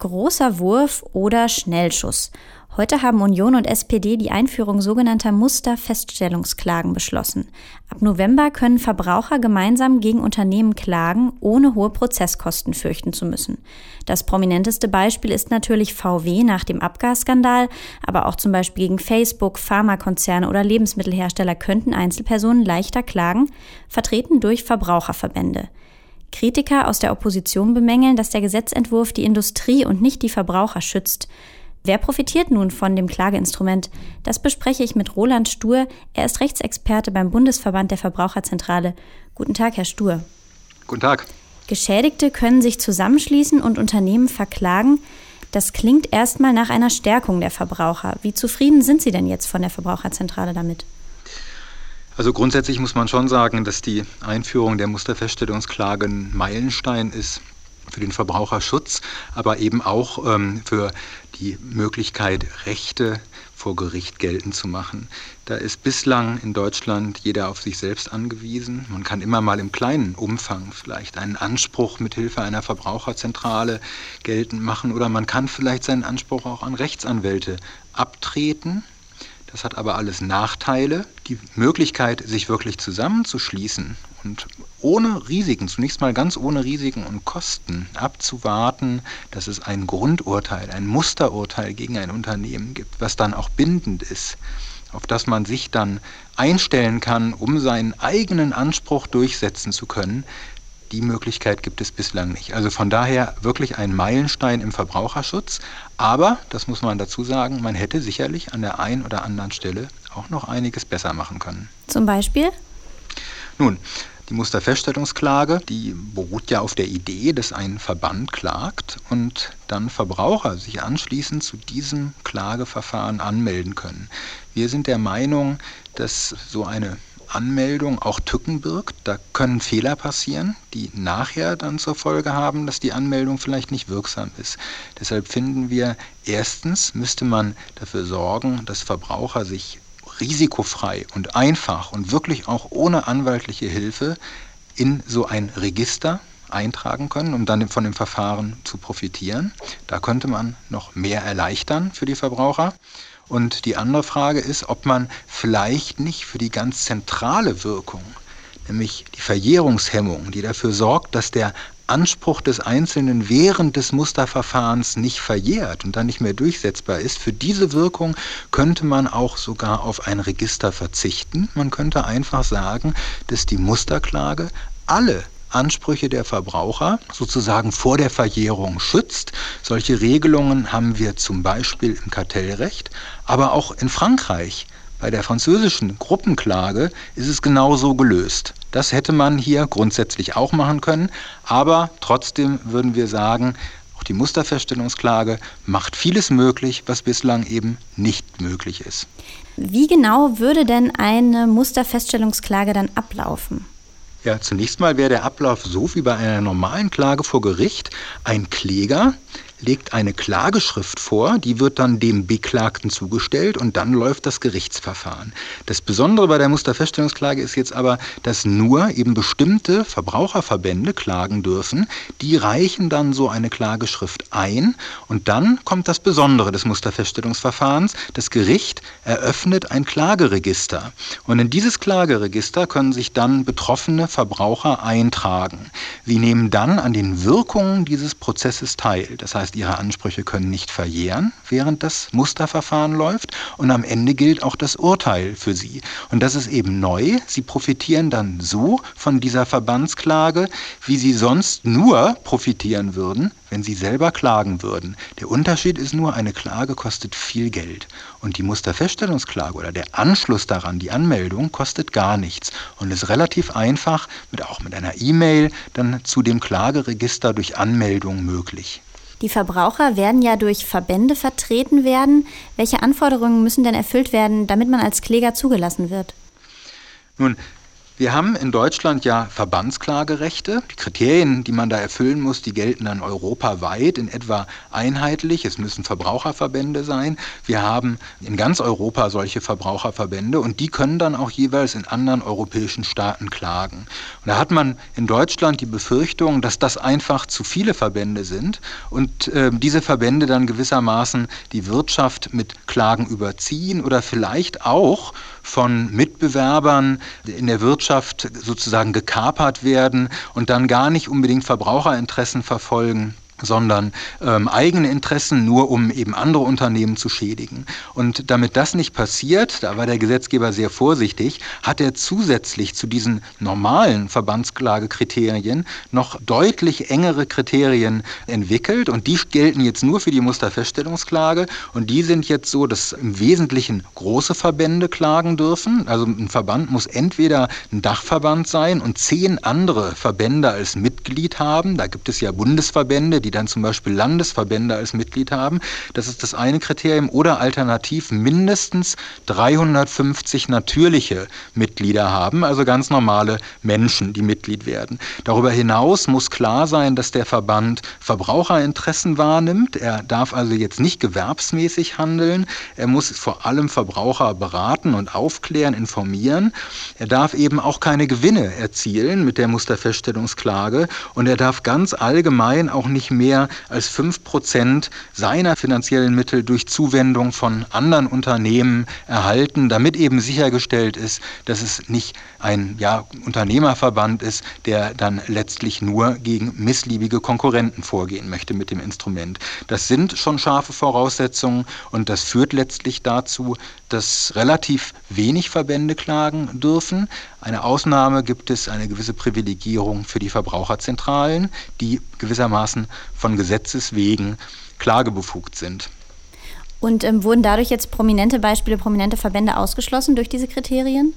Großer Wurf oder Schnellschuss. Heute haben Union und SPD die Einführung sogenannter Musterfeststellungsklagen beschlossen. Ab November können Verbraucher gemeinsam gegen Unternehmen klagen, ohne hohe Prozesskosten fürchten zu müssen. Das prominenteste Beispiel ist natürlich VW nach dem Abgasskandal, aber auch zum Beispiel gegen Facebook, Pharmakonzerne oder Lebensmittelhersteller könnten Einzelpersonen leichter klagen, vertreten durch Verbraucherverbände. Kritiker aus der Opposition bemängeln, dass der Gesetzentwurf die Industrie und nicht die Verbraucher schützt. Wer profitiert nun von dem Klageinstrument? Das bespreche ich mit Roland Stur. Er ist Rechtsexperte beim Bundesverband der Verbraucherzentrale. Guten Tag, Herr Stur. Guten Tag. Geschädigte können sich zusammenschließen und Unternehmen verklagen. Das klingt erstmal nach einer Stärkung der Verbraucher. Wie zufrieden sind Sie denn jetzt von der Verbraucherzentrale damit? Also grundsätzlich muss man schon sagen, dass die Einführung der Musterfeststellungsklage ein Meilenstein ist für den Verbraucherschutz, aber eben auch ähm, für die Möglichkeit, Rechte vor Gericht geltend zu machen. Da ist bislang in Deutschland jeder auf sich selbst angewiesen. Man kann immer mal im kleinen Umfang vielleicht einen Anspruch mit Hilfe einer Verbraucherzentrale geltend machen oder man kann vielleicht seinen Anspruch auch an Rechtsanwälte abtreten das hat aber alles Nachteile. Die Möglichkeit, sich wirklich zusammenzuschließen und ohne Risiken, zunächst mal ganz ohne Risiken und Kosten abzuwarten, dass es ein Grundurteil, ein Musterurteil gegen ein Unternehmen gibt, was dann auch bindend ist, auf das man sich dann einstellen kann, um seinen eigenen Anspruch durchsetzen zu können, die Möglichkeit gibt es bislang nicht. Also von daher wirklich ein Meilenstein im Verbraucherschutz. Aber, das muss man dazu sagen, man hätte sicherlich an der einen oder anderen Stelle auch noch einiges besser machen können. Zum Beispiel? Nun, die Musterfeststellungsklage, die beruht ja auf der Idee, dass ein Verband klagt und dann Verbraucher sich anschließend zu diesem Klageverfahren anmelden können. Wir sind der Meinung, dass so eine Anmeldung auch Tücken birgt. Da können Fehler passieren, die nachher dann zur Folge haben, dass die Anmeldung vielleicht nicht wirksam ist. Deshalb finden wir, erstens müsste man dafür sorgen, dass Verbraucher sich risikofrei und einfach und wirklich auch ohne anwaltliche Hilfe in so ein Register eintragen können, um dann von dem Verfahren zu profitieren. Da könnte man noch mehr erleichtern für die Verbraucher. Und die andere Frage ist, ob man vielleicht nicht für die ganz zentrale Wirkung, nämlich die Verjährungshemmung, die dafür sorgt, dass der Anspruch des Einzelnen während des Musterverfahrens nicht verjährt und dann nicht mehr durchsetzbar ist, für diese Wirkung könnte man auch sogar auf ein Register verzichten. Man könnte einfach sagen, dass die Musterklage alle Ansprüche der Verbraucher sozusagen vor der Verjährung schützt. Solche Regelungen haben wir zum Beispiel im Kartellrecht, aber auch in Frankreich. Bei der französischen Gruppenklage ist es genauso gelöst. Das hätte man hier grundsätzlich auch machen können, aber trotzdem würden wir sagen, auch die Musterfeststellungsklage macht vieles möglich, was bislang eben nicht möglich ist. Wie genau würde denn eine Musterfeststellungsklage dann ablaufen? Ja, zunächst mal wäre der Ablauf so wie bei einer normalen Klage vor Gericht. Ein Kläger legt eine Klageschrift vor, die wird dann dem Beklagten zugestellt und dann läuft das Gerichtsverfahren. Das Besondere bei der Musterfeststellungsklage ist jetzt aber, dass nur eben bestimmte Verbraucherverbände klagen dürfen. Die reichen dann so eine Klageschrift ein und dann kommt das Besondere des Musterfeststellungsverfahrens. Das Gericht eröffnet ein Klageregister und in dieses Klageregister können sich dann betroffene Verbraucher eintragen. Sie nehmen dann an den Wirkungen dieses Prozesses teil. Das heißt, heißt, ihre Ansprüche können nicht verjähren, während das Musterverfahren läuft. Und am Ende gilt auch das Urteil für sie. Und das ist eben neu. Sie profitieren dann so von dieser Verbandsklage, wie sie sonst nur profitieren würden, wenn sie selber klagen würden. Der Unterschied ist nur, eine Klage kostet viel Geld. Und die Musterfeststellungsklage oder der Anschluss daran, die Anmeldung, kostet gar nichts und ist relativ einfach, mit, auch mit einer E-Mail, dann zu dem Klageregister durch Anmeldung möglich. Die Verbraucher werden ja durch Verbände vertreten werden. Welche Anforderungen müssen denn erfüllt werden, damit man als Kläger zugelassen wird? Nun, Wir haben in Deutschland ja Verbandsklagerechte. Die Kriterien, die man da erfüllen muss, die gelten dann europaweit in etwa einheitlich. Es müssen Verbraucherverbände sein. Wir haben in ganz Europa solche Verbraucherverbände und die können dann auch jeweils in anderen europäischen Staaten klagen. Und da hat man in Deutschland die Befürchtung, dass das einfach zu viele Verbände sind und äh, diese Verbände dann gewissermaßen die Wirtschaft mit Klagen überziehen oder vielleicht auch von Mitbewerbern in der Wirtschaft sozusagen gekapert werden und dann gar nicht unbedingt Verbraucherinteressen verfolgen sondern ähm, eigene Interessen nur, um eben andere Unternehmen zu schädigen. Und damit das nicht passiert, da war der Gesetzgeber sehr vorsichtig, hat er zusätzlich zu diesen normalen Verbandsklagekriterien noch deutlich engere Kriterien entwickelt und die gelten jetzt nur für die Musterfeststellungsklage und die sind jetzt so, dass im Wesentlichen große Verbände klagen dürfen. Also ein Verband muss entweder ein Dachverband sein und zehn andere Verbände als Mitglied haben. Da gibt es ja Bundesverbände, die die dann zum Beispiel Landesverbände als Mitglied haben. Das ist das eine Kriterium. Oder alternativ mindestens 350 natürliche Mitglieder haben, also ganz normale Menschen, die Mitglied werden. Darüber hinaus muss klar sein, dass der Verband Verbraucherinteressen wahrnimmt. Er darf also jetzt nicht gewerbsmäßig handeln. Er muss vor allem Verbraucher beraten und aufklären, informieren. Er darf eben auch keine Gewinne erzielen mit der Musterfeststellungsklage und er darf ganz allgemein auch nicht mehr als 5 Prozent seiner finanziellen Mittel durch Zuwendung von anderen Unternehmen erhalten, damit eben sichergestellt ist, dass es nicht ein ja, Unternehmerverband ist, der dann letztlich nur gegen missliebige Konkurrenten vorgehen möchte mit dem Instrument. Das sind schon scharfe Voraussetzungen und das führt letztlich dazu, dass relativ wenig Verbände klagen dürfen. Eine Ausnahme gibt es eine gewisse Privilegierung für die Verbraucherzentralen, die gewissermaßen von Gesetzes wegen klagebefugt sind. Und ähm, wurden dadurch jetzt prominente Beispiele, prominente Verbände ausgeschlossen durch diese Kriterien?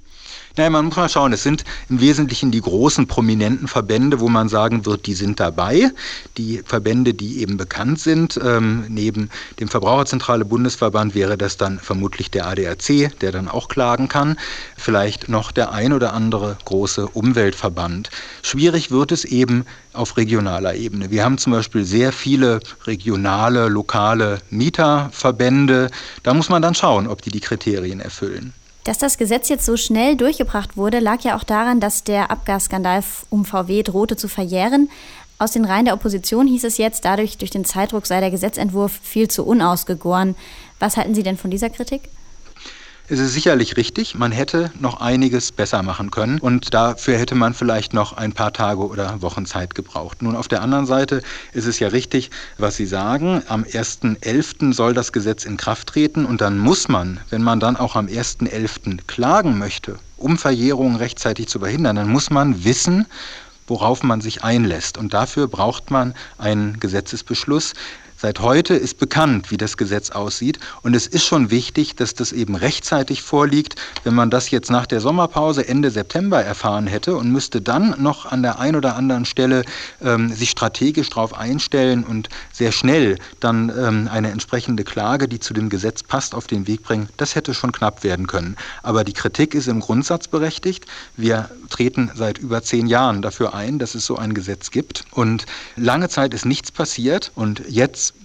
Naja, man muss mal schauen, es sind im Wesentlichen die großen prominenten Verbände, wo man sagen wird, die sind dabei. Die Verbände, die eben bekannt sind, ähm, neben dem Verbraucherzentrale Bundesverband wäre das dann vermutlich der ADAC, der dann auch klagen kann. Vielleicht noch der ein oder andere große Umweltverband. Schwierig wird es eben auf regionaler Ebene. Wir haben zum Beispiel sehr viele regionale, lokale Mieterverbände. Da muss man dann schauen, ob die die Kriterien erfüllen. Dass das Gesetz jetzt so schnell durchgebracht wurde, lag ja auch daran, dass der Abgasskandal um VW drohte zu verjähren. Aus den Reihen der Opposition hieß es jetzt, dadurch durch den Zeitdruck sei der Gesetzentwurf viel zu unausgegoren. Was halten Sie denn von dieser Kritik? Es ist sicherlich richtig, man hätte noch einiges besser machen können und dafür hätte man vielleicht noch ein paar Tage oder Wochen Zeit gebraucht. Nun, auf der anderen Seite ist es ja richtig, was Sie sagen. Am 1.11. soll das Gesetz in Kraft treten und dann muss man, wenn man dann auch am 1.11. klagen möchte, um Verjährungen rechtzeitig zu verhindern, dann muss man wissen, worauf man sich einlässt. Und dafür braucht man einen Gesetzesbeschluss, Seit heute ist bekannt, wie das Gesetz aussieht. Und es ist schon wichtig, dass das eben rechtzeitig vorliegt. Wenn man das jetzt nach der Sommerpause Ende September erfahren hätte und müsste dann noch an der einen oder anderen Stelle ähm, sich strategisch darauf einstellen und sehr schnell dann ähm, eine entsprechende Klage, die zu dem Gesetz passt, auf den Weg bringen, das hätte schon knapp werden können. Aber die Kritik ist im Grundsatz berechtigt. Wir treten seit über zehn Jahren dafür ein, dass es so ein Gesetz gibt. Und lange Zeit ist nichts passiert. Und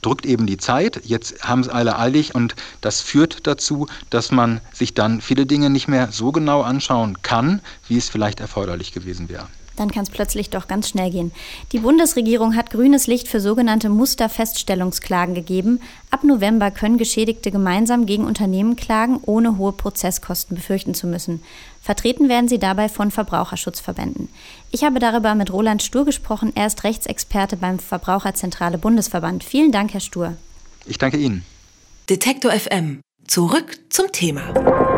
drückt eben die Zeit, jetzt haben es alle eilig und das führt dazu, dass man sich dann viele Dinge nicht mehr so genau anschauen kann, wie es vielleicht erforderlich gewesen wäre dann kann es plötzlich doch ganz schnell gehen. Die Bundesregierung hat grünes Licht für sogenannte Musterfeststellungsklagen gegeben. Ab November können Geschädigte gemeinsam gegen Unternehmen klagen, ohne hohe Prozesskosten befürchten zu müssen. Vertreten werden sie dabei von Verbraucherschutzverbänden. Ich habe darüber mit Roland Stur gesprochen. Er ist Rechtsexperte beim Verbraucherzentrale Bundesverband. Vielen Dank, Herr Stur. Ich danke Ihnen. Detektor FM. Zurück zum Thema.